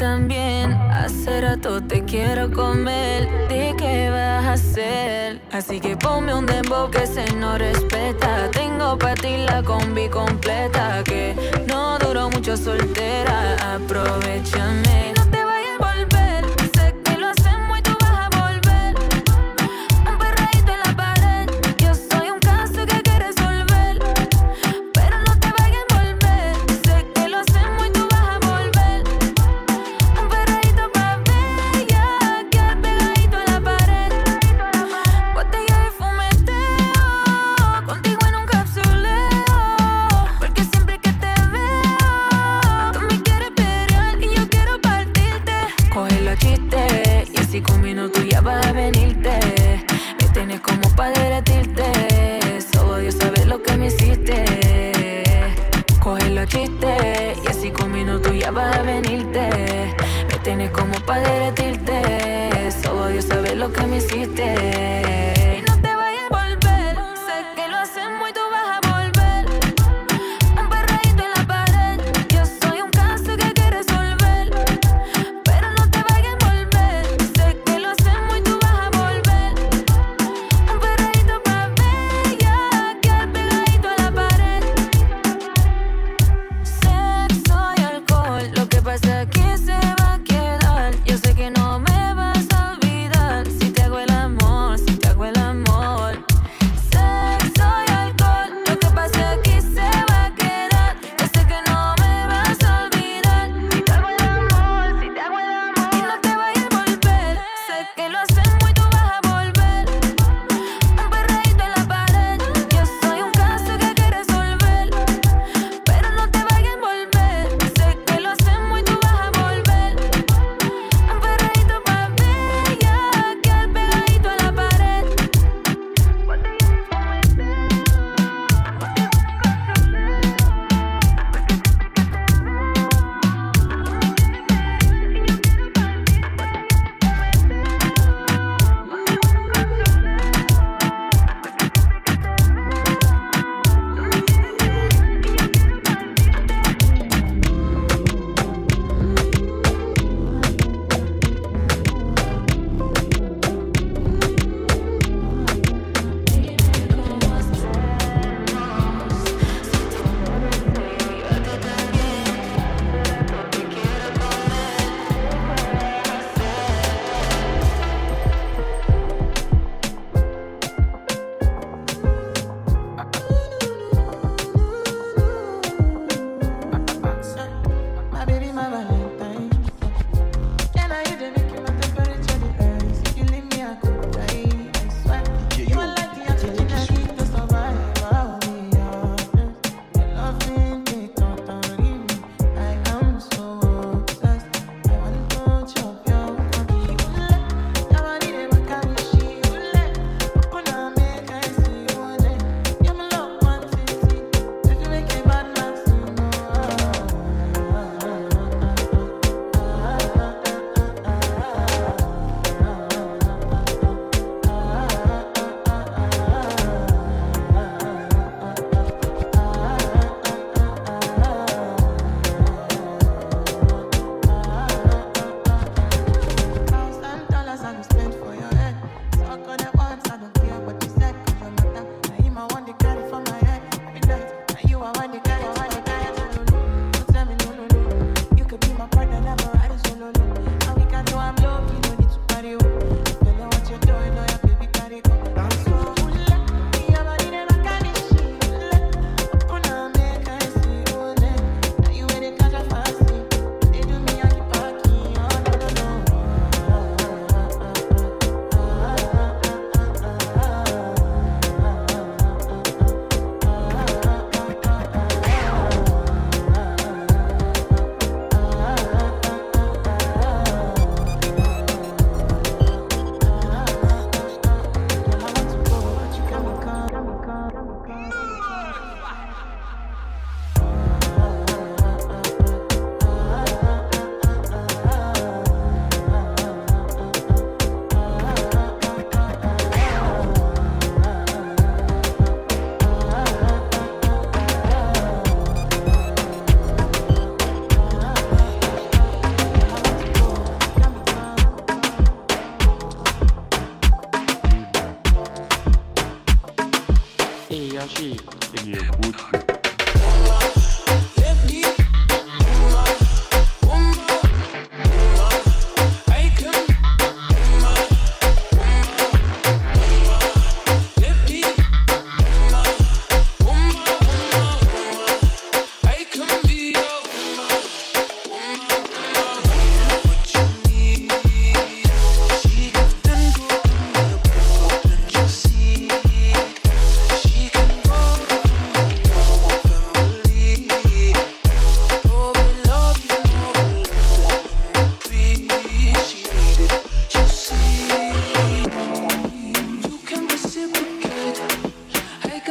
también. Hace rato te quiero comer. ¿De qué vas a hacer? Así que ponme un dembow que se no respeta. Tengo para ti la combi completa. Que no duró mucho soltera. Aprovechame.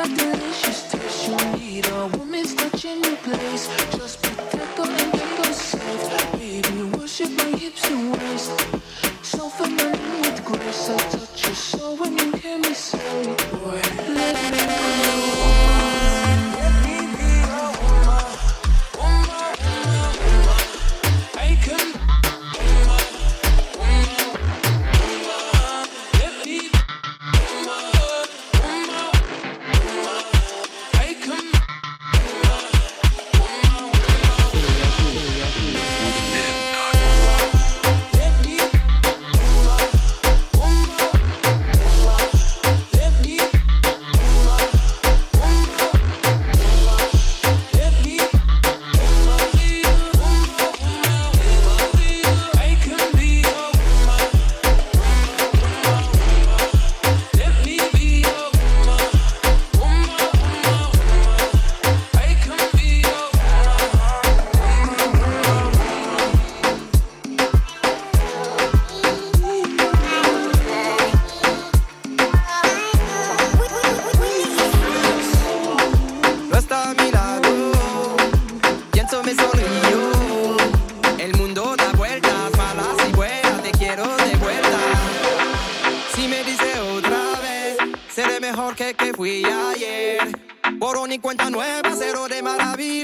delicious.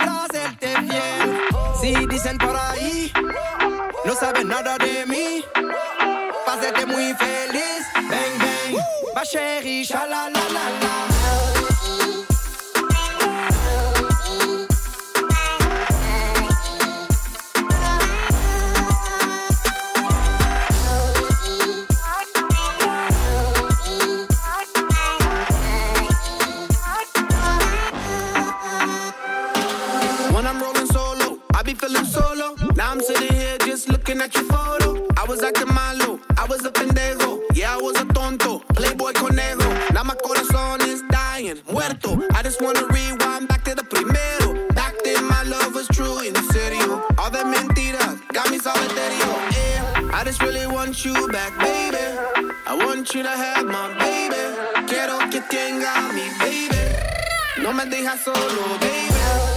hacerte fiel. Si dicen por ahí, no saben nada de mí. Para muy feliz, bang bang, va chérie, la la la la. just really want you back, baby. I want you to have my baby. Quiero que tenga mi baby. No me dejas solo, baby.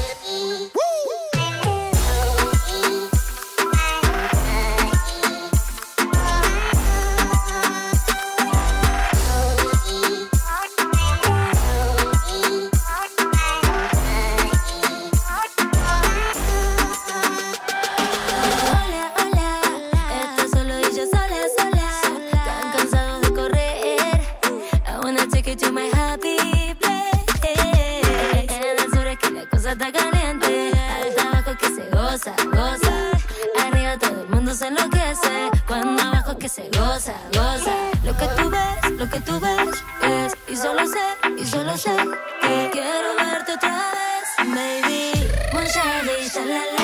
se enloquece. Cuando abajo que se goza, goza. Lo que tú ves, lo que tú ves es. Y solo sé, y solo sé que quiero verte otra vez, baby. One shot,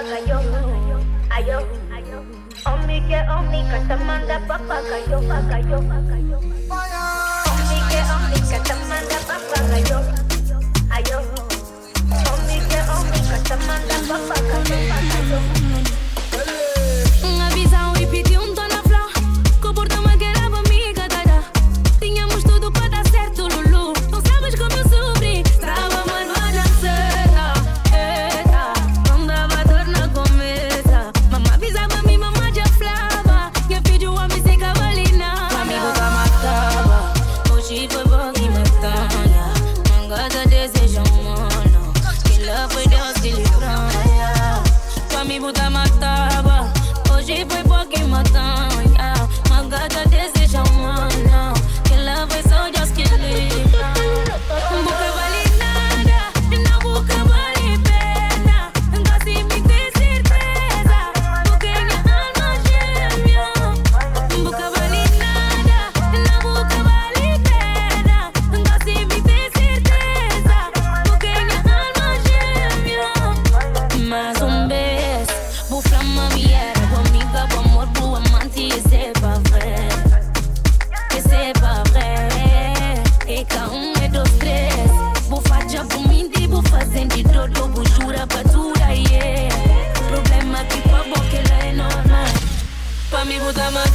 papagayo, ayo, ayo. Omi que omi katamanda papagayo, papagayo, papagayo. Omi que omi katamanda papagayo, ayo. Omi que omi katamanda papagayo, papagayo.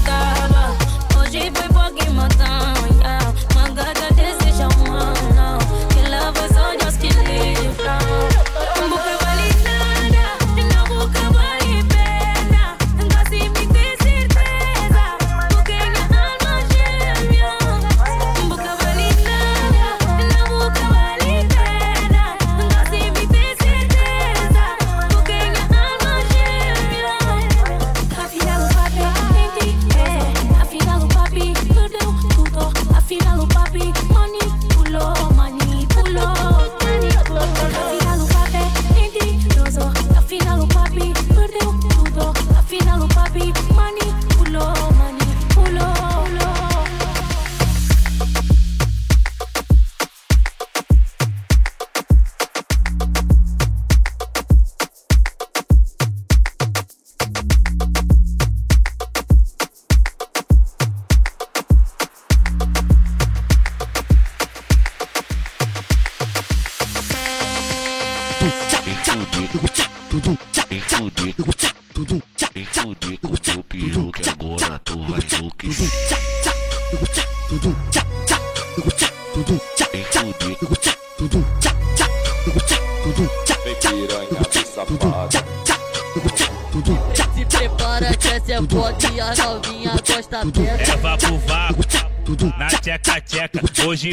acaba. Hoje. Yeah. My God, now. Your love just.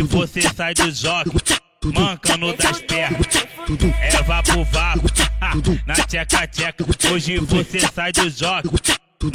Você sai do jogo, mancando das pernas. É vá pro vapo, na tcheca tcheca. Hoje você sai do jogo.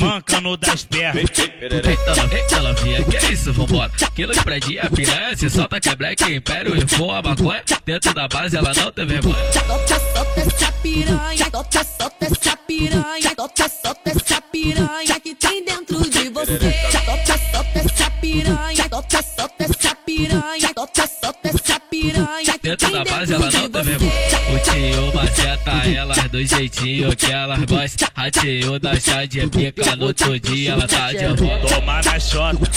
Mancando das pernas. Eita, novinha, que é isso, vambora. Quilo de predinha, é piranha, se solta que é black, império e voa maconha. Dentro da base ela não tem vergonha. Solta, solta essa piranha, solta, solta essa piranha, solta, solta essa piranha que tem dentro de você. Solta, solta essa piranha, solta, solta essa piranha, solta, solta essa piranha. Dentro da base ela não tá mesmo. O tio maceta elas do jeitinho que elas gostam. A tio da chá de pica no outro dia ela tá de volta. Toma na chota,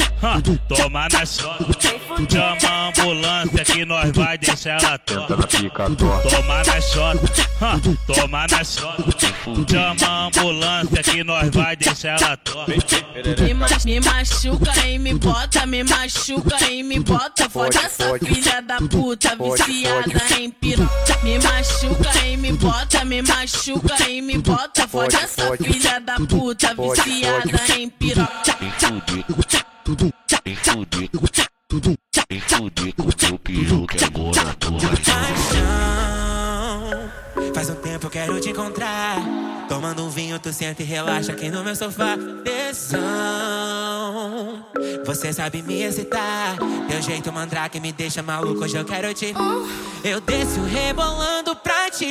toma na chota. Chama a ambulância que nós vai deixar ela torta. Toma na chota, toma na chota. Chama a ambulância que nós vai deixar ela torta. Me, machuca e me bota, me machuca e me bota. Fode essa filha da puta, viciada em piroca. Me machuca e me bota, me machuca e me bota. Fode essa filha da puta, viciada em piroca. Faz um tempo eu quero te encontrar. Tomando um vinho, tu senta e relaxa aqui no meu sofá. Tesão, você sabe me excitar. Teu jeito mandrake me deixa maluco, hoje eu quero te. Eu desço rebolando pra ti.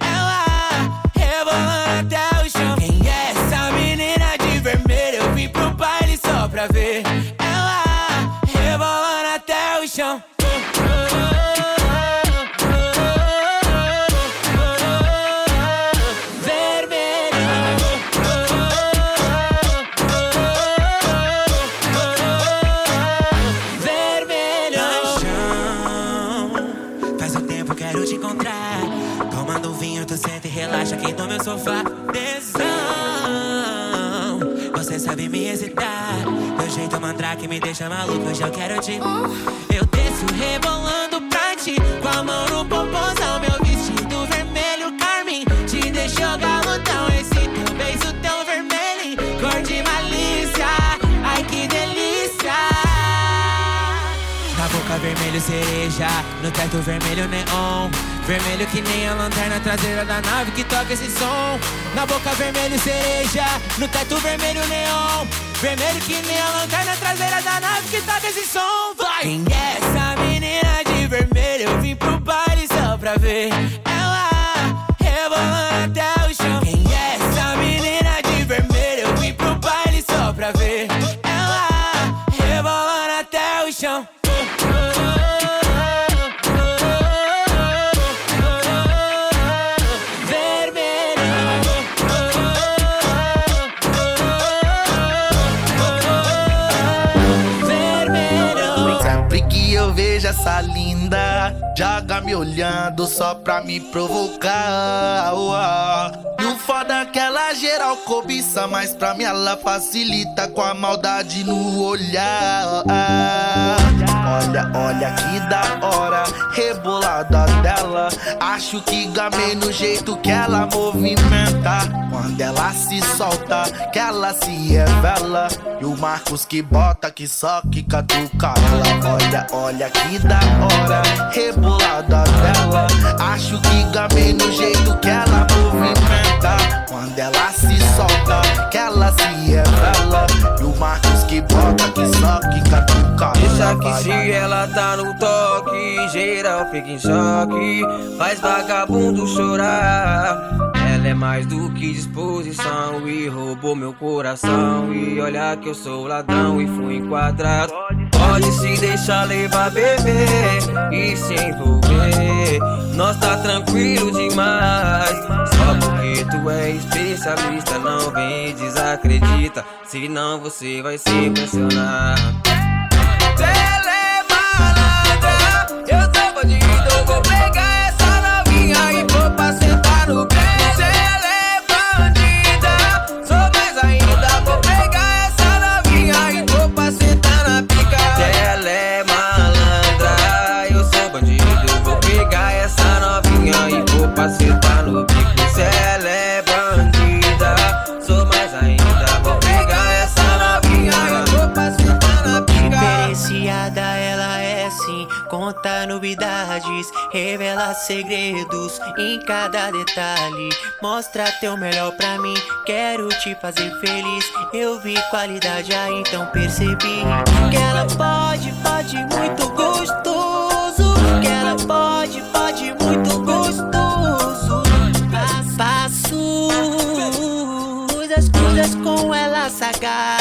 mandrake me deixa maluco, hoje eu quero te. Eu desço rebolando pra ti. Com a mão no popozão, meu vestido vermelho carmim. Te deixou galudão, esse teu beijo tão vermelho. Cor de malícia, ai que delícia. Na boca vermelho cereja, no teto vermelho neon. Vermelho que nem a lanterna traseira da nave que toca esse som. Na boca vermelho cereja, no teto vermelho neon. Vermelho que nem a lanterna traseira da nave que toca esse som. Vai! Quem é essa menina de vermelho? Eu vim pro baile só pra ver ela rebolando até joga me olhando só pra me provocar. Foda que ela geral cobiça, mas pra mim ela facilita com a maldade no olhar. Olha, olha que da hora, rebolada dela. Acho que gamei no jeito que ela movimenta. Quando ela se solta, que ela se revela. E o Marcos que bota, que só que catuca ela. Olha, olha que da hora, rebolada dela. Acho que gamei no jeito que ela movimenta. Quando ela se solta, que ela se revela. E o Marcos que bota, que só que catuca Deixa que se ela tá no toque, geral fica em choque, faz vagabundo chorar. Ela é mais do que disposição e roubou meu coração. E olha que eu sou ladrão e fui enquadrado. Pode se deixar levar, bebê, e se envolver. Nós tá tranquilo demais. Só porque é especialista, não vem desacredita. Senão você vai se impressionar. Conta novidades, revela segredos em cada detalhe. Mostra teu melhor pra mim, quero te fazer feliz. Eu vi qualidade aí, então percebi que ela pode, pode muito gostoso. Que ela pode, pode muito gostoso. Passo as coisas com ela sagaz.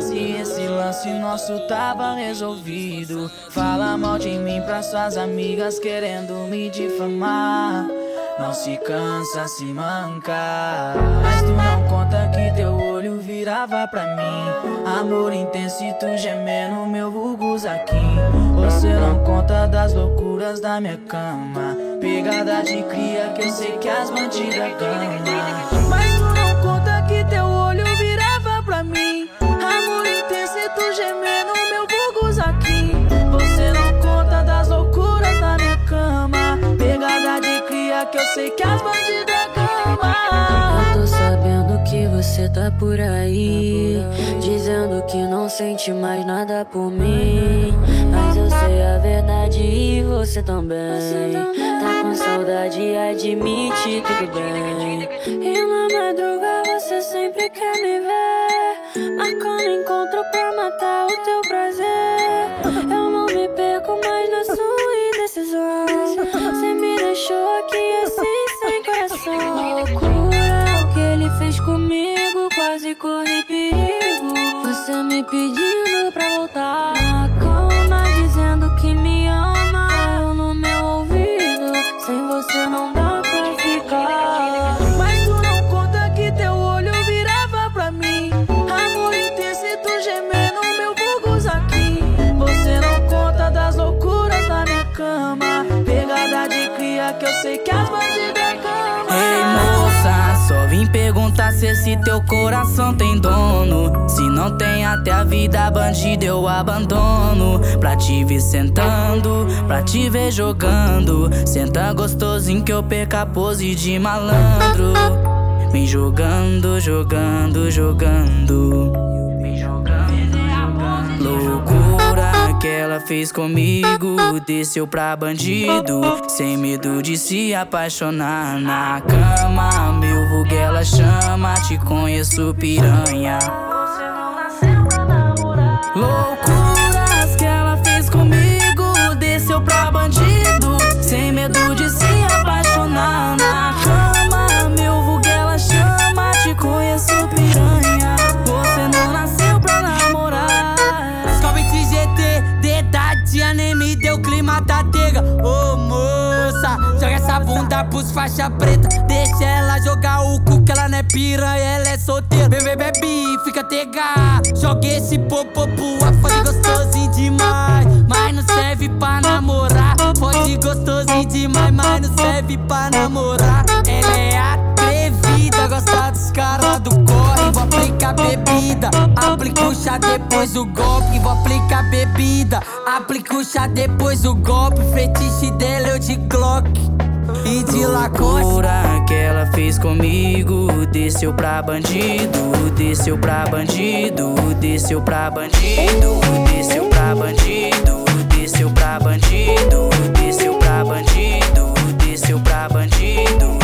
Se esse lance nosso tava resolvido, fala mal de mim pra suas amigas querendo me difamar. Não se cansa, se manca. Mas tu não conta que teu olho virava pra mim. Amor intenso e tu gemendo meu vulgo aqui. Você não conta das loucuras da minha cama. Pegada de cria que eu sei que as bandidas ganham. Sei que as bandidas cama. Eu tô sabendo que você tá por aí. Dizendo que não sente mais nada por mim. Mas eu sei a verdade e você também. Tá com saudade, admite tudo bem. E na madruga você sempre quer me ver. Marcando encontro pra matar o teu prazer. Eu não me perco mais na sua indecisão. Deixou aqui assim, sem coração. Loucura, o que ele fez comigo, quase corri perigo. Você me pedindo pra voltar perguntar se teu coração tem dono. Se não tem até a vida bandida eu abandono. Pra te ver sentando, pra te ver jogando. Senta gostosinho que eu perca a pose de malandro. Vem jogando, jogando, jogando. Que ela fez comigo, desceu pra bandido, sem medo de se apaixonar na cama. Meu vulgo ela chama, te conheço piranha. Loucuras essa bunda pros faixa preta. Deixa ela jogar o cu que ela não é piranha, ela é solteira. Bebê, bebe, fica tega. Joga esse popô pro fode gostosinho demais. Mas não serve pra namorar. Fode gostosinho demais, mas não serve pra namorar. Ela é atrevida, gosta dos caras do corre. Vou aplicar bebida, aplica o chá depois o golpe. Vou aplicar bebida, aplica o chá depois o golpe. Fetiche dela eu de Glock e de. Loucura que ela fez comigo, desceu pra bandido, desceu pra bandido, desceu pra bandido, desceu pra bandido, desceu pra bandido, desceu pra bandido, desceu pra bandido,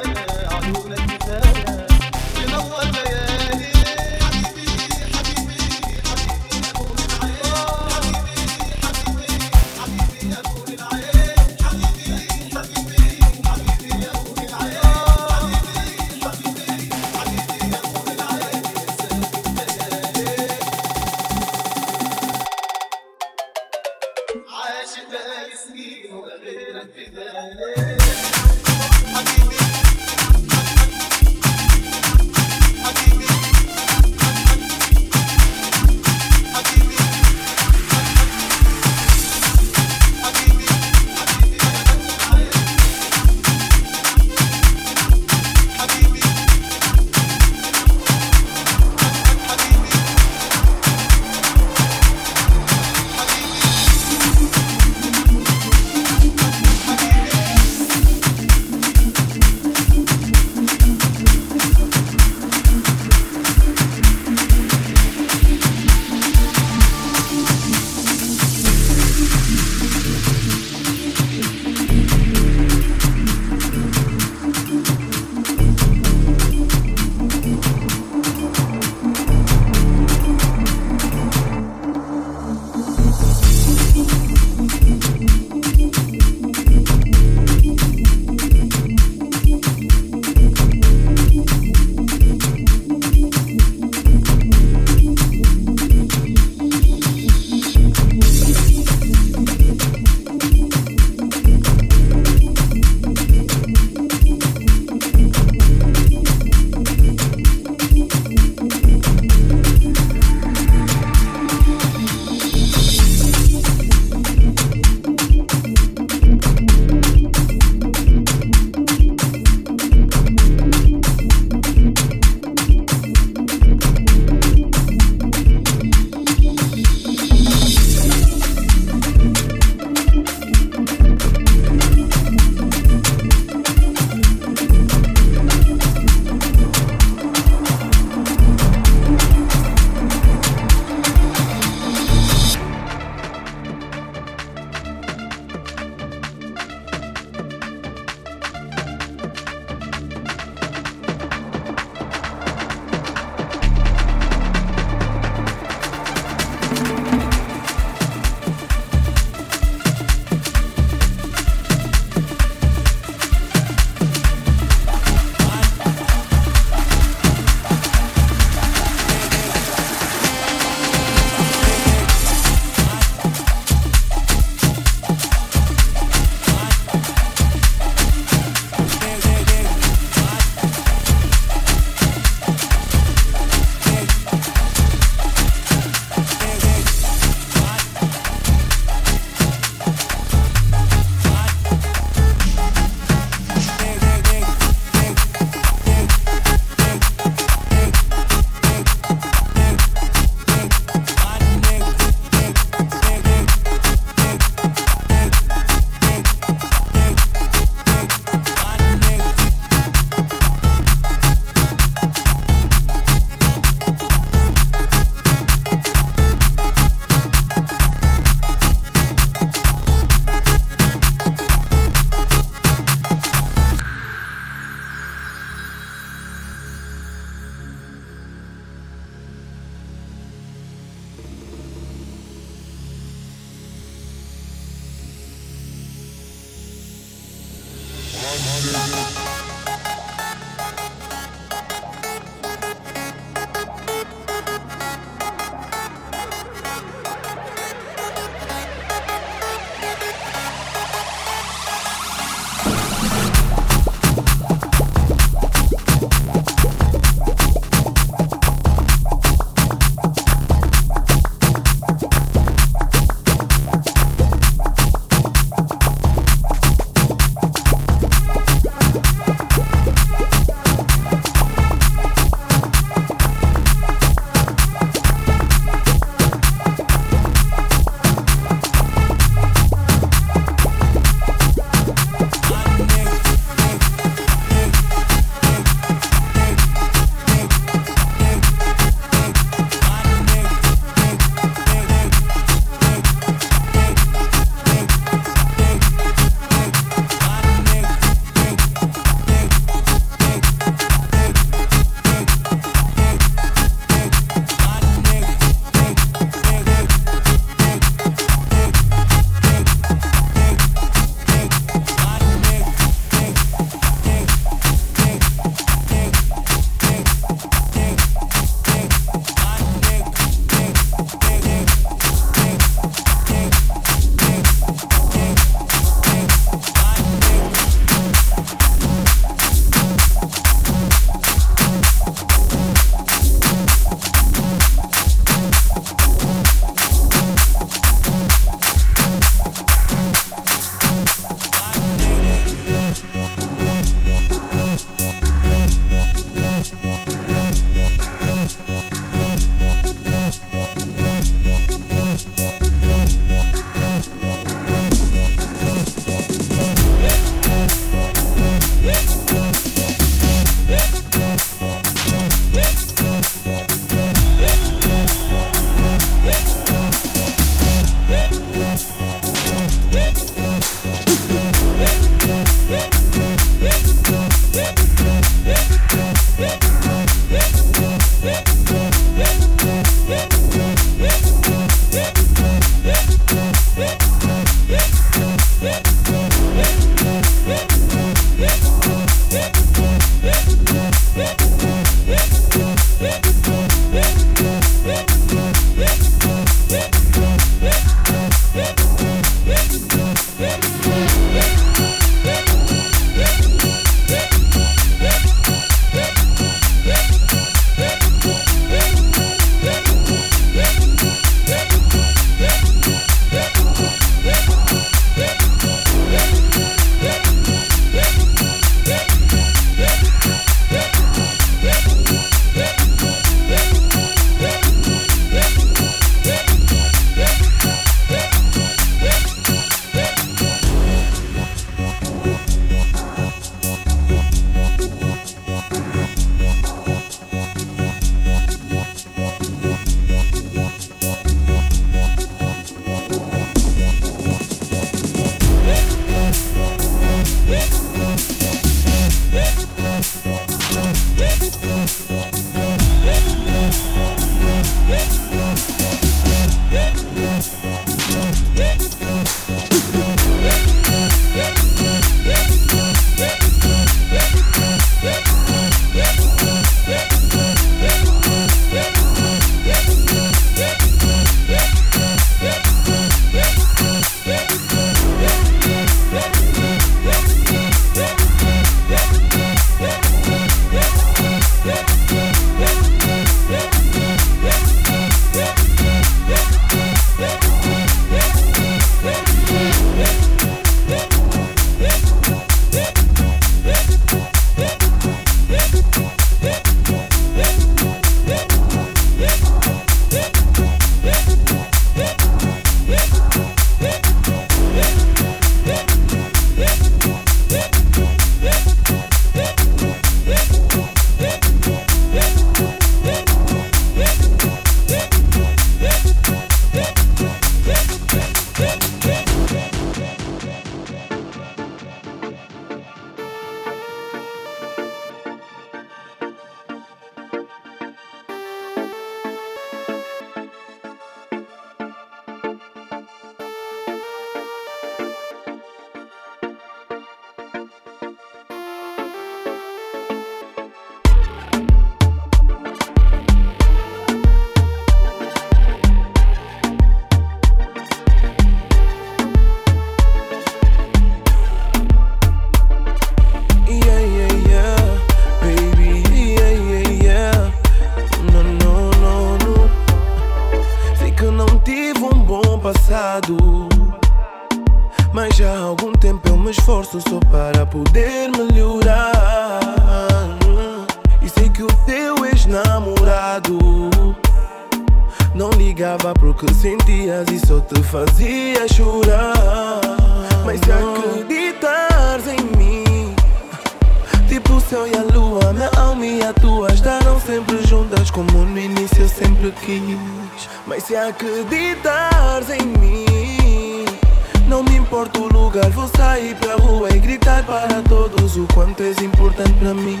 para todos o quanto és importante para mim.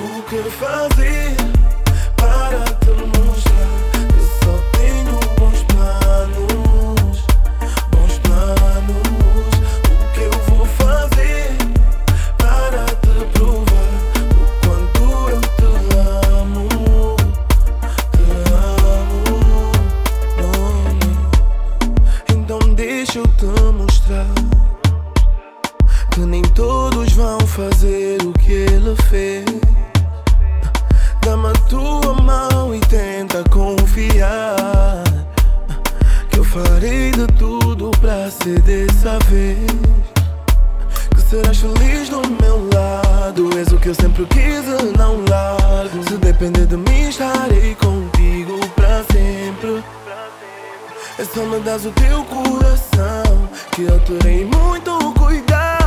O que fazer para ti? fazer o que ele fez. Dá-me a tua mão e tenta confiar. Que eu farei de tudo pra ser dessa vez. Que serás feliz do meu lado. És o que eu sempre quis e não largo. Se depender de mim, estarei contigo pra sempre. É só me das o teu coração. Que eu terei muito cuidado.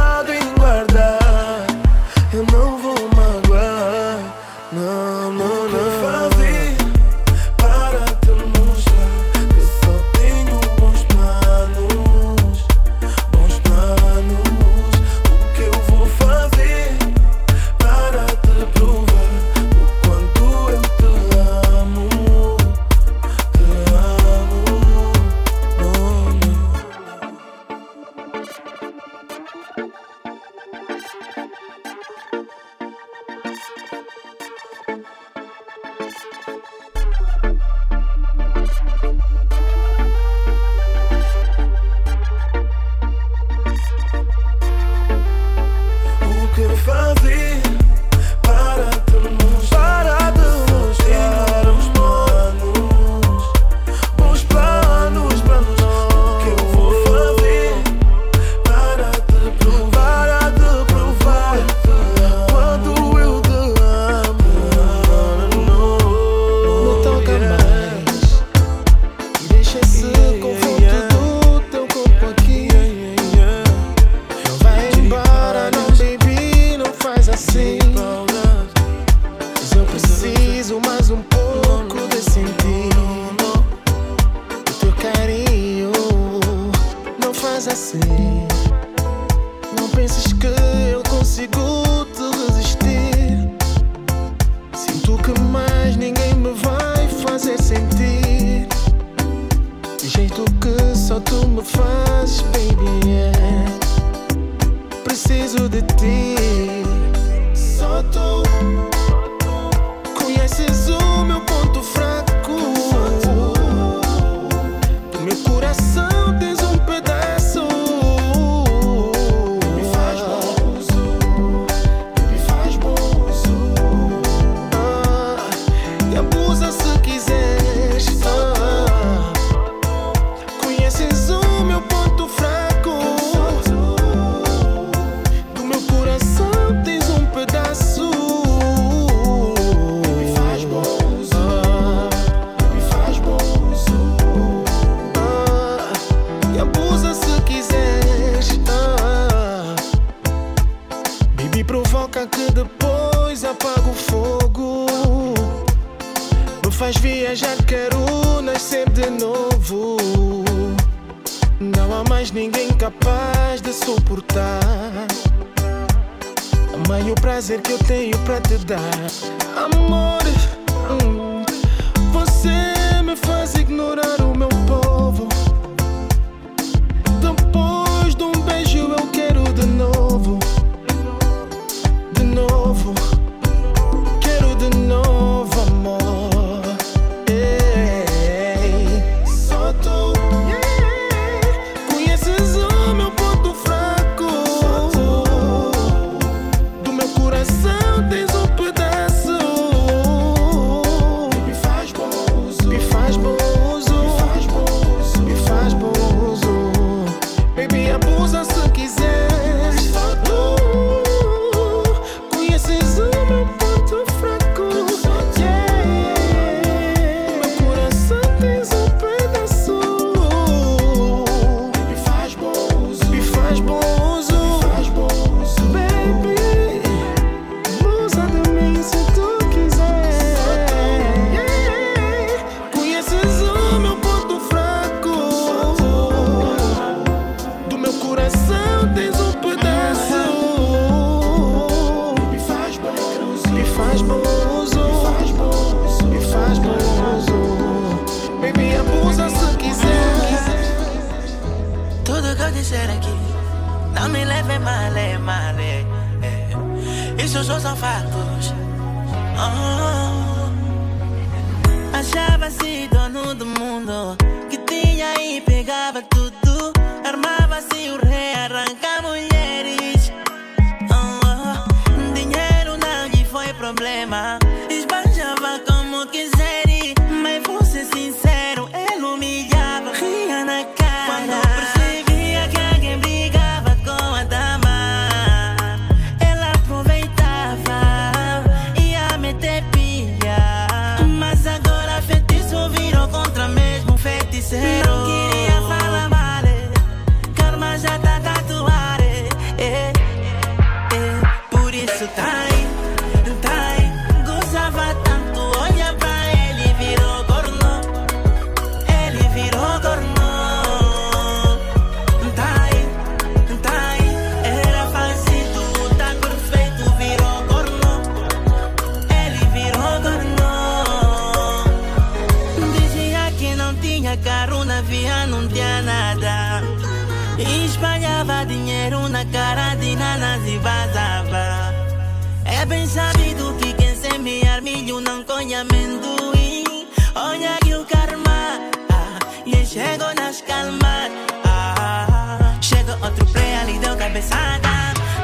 estressada.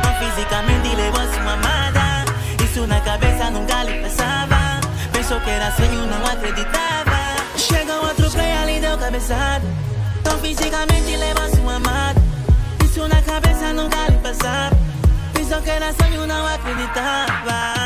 Não fisicamente levou a sua amada. Isso na cabeça nunca lhe passava. Pensou que era sonho, não acreditava. Chegou outro play, ali deu cabeçada. Não fisicamente levou a sua amada. Isso na cabeça nunca lhe passava. Pensou que era sonho, não acreditava.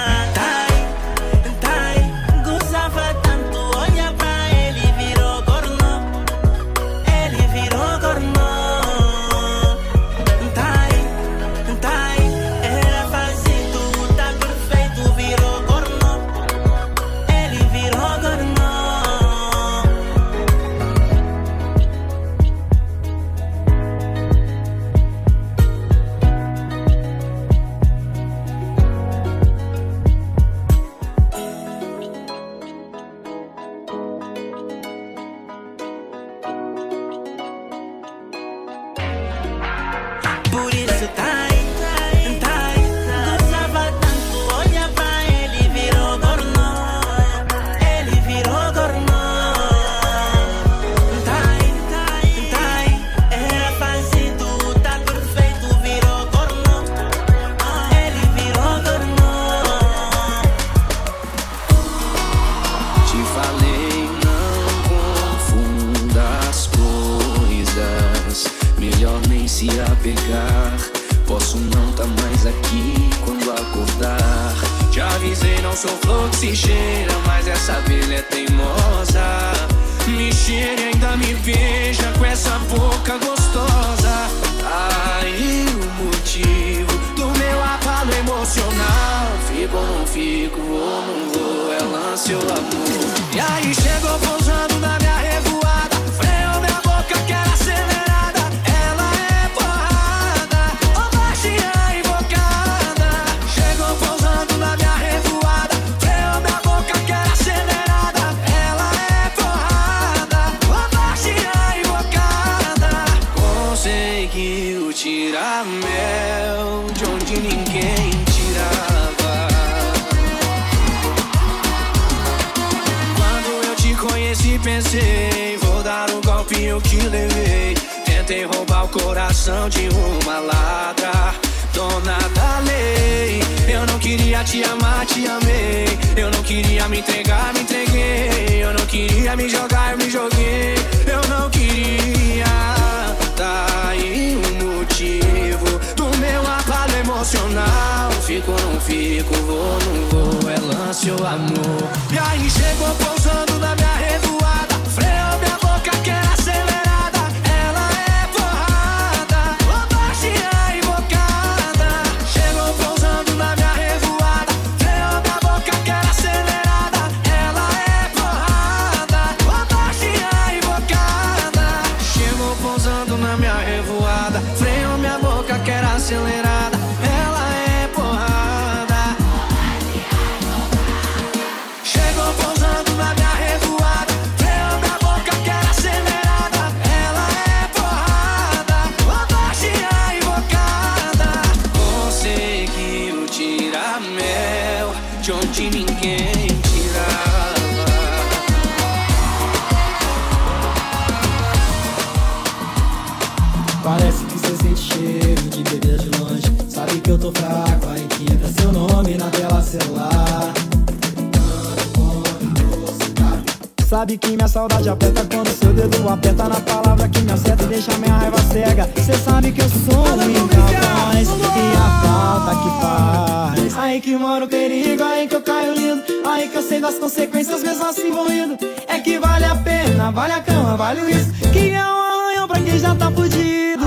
Vou, não vou. É lance ou amor. E aí chegou pousando saudade aperta quando seu dedo aperta na palavra que me acerta e deixa minha raiva cega. Cê sabe que eu sou incapaz e a falta que faz. Aí que mora o perigo, aí que eu caio lindo. Aí que eu sei das consequências, mesmo assim envolvido. É que vale a pena, vale a cama, vale o risco. Que é um arranhão pra quem já tá fudido.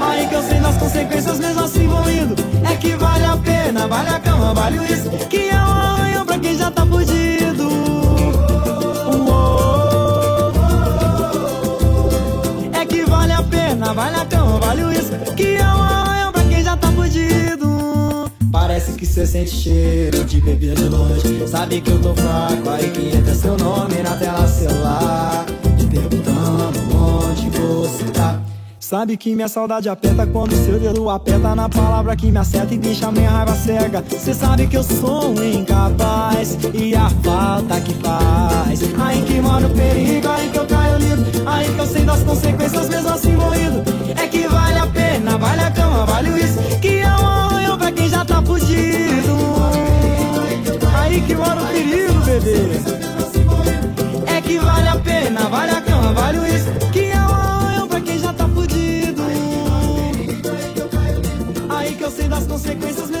Aí que eu sei das consequências, mesmo assim envolvido. É que vale a pena, vale a cama, vale o risco. Que é um arranhão pra vale a cama, vale o risco. Que é um arranhão pra quem já tá fudido. Parece que cê sente cheiro de bebê de longe. Sabe que eu tô fraco, aí que entra seu nome na tela celular. Te perguntando onde você tá. Sabe que minha saudade aperta quando seu dedo aperta na palavra que me acerta e deixa minha raiva cega. Cê sabe que eu sou um incapaz e a falta que faz. Aí que mora o perigo, aí que eu Aí que eu sei das consequências, mesmo assim morrido. É que vale a pena, vale a cama, vale o isso. Que é um arranhão pra quem já tá fudido. Aí que mora o perigo, bebê. É que vale a pena, vale a cama, vale o isso. Que é um arranhão pra quem já tá fudido. Aí que eu sei das consequências.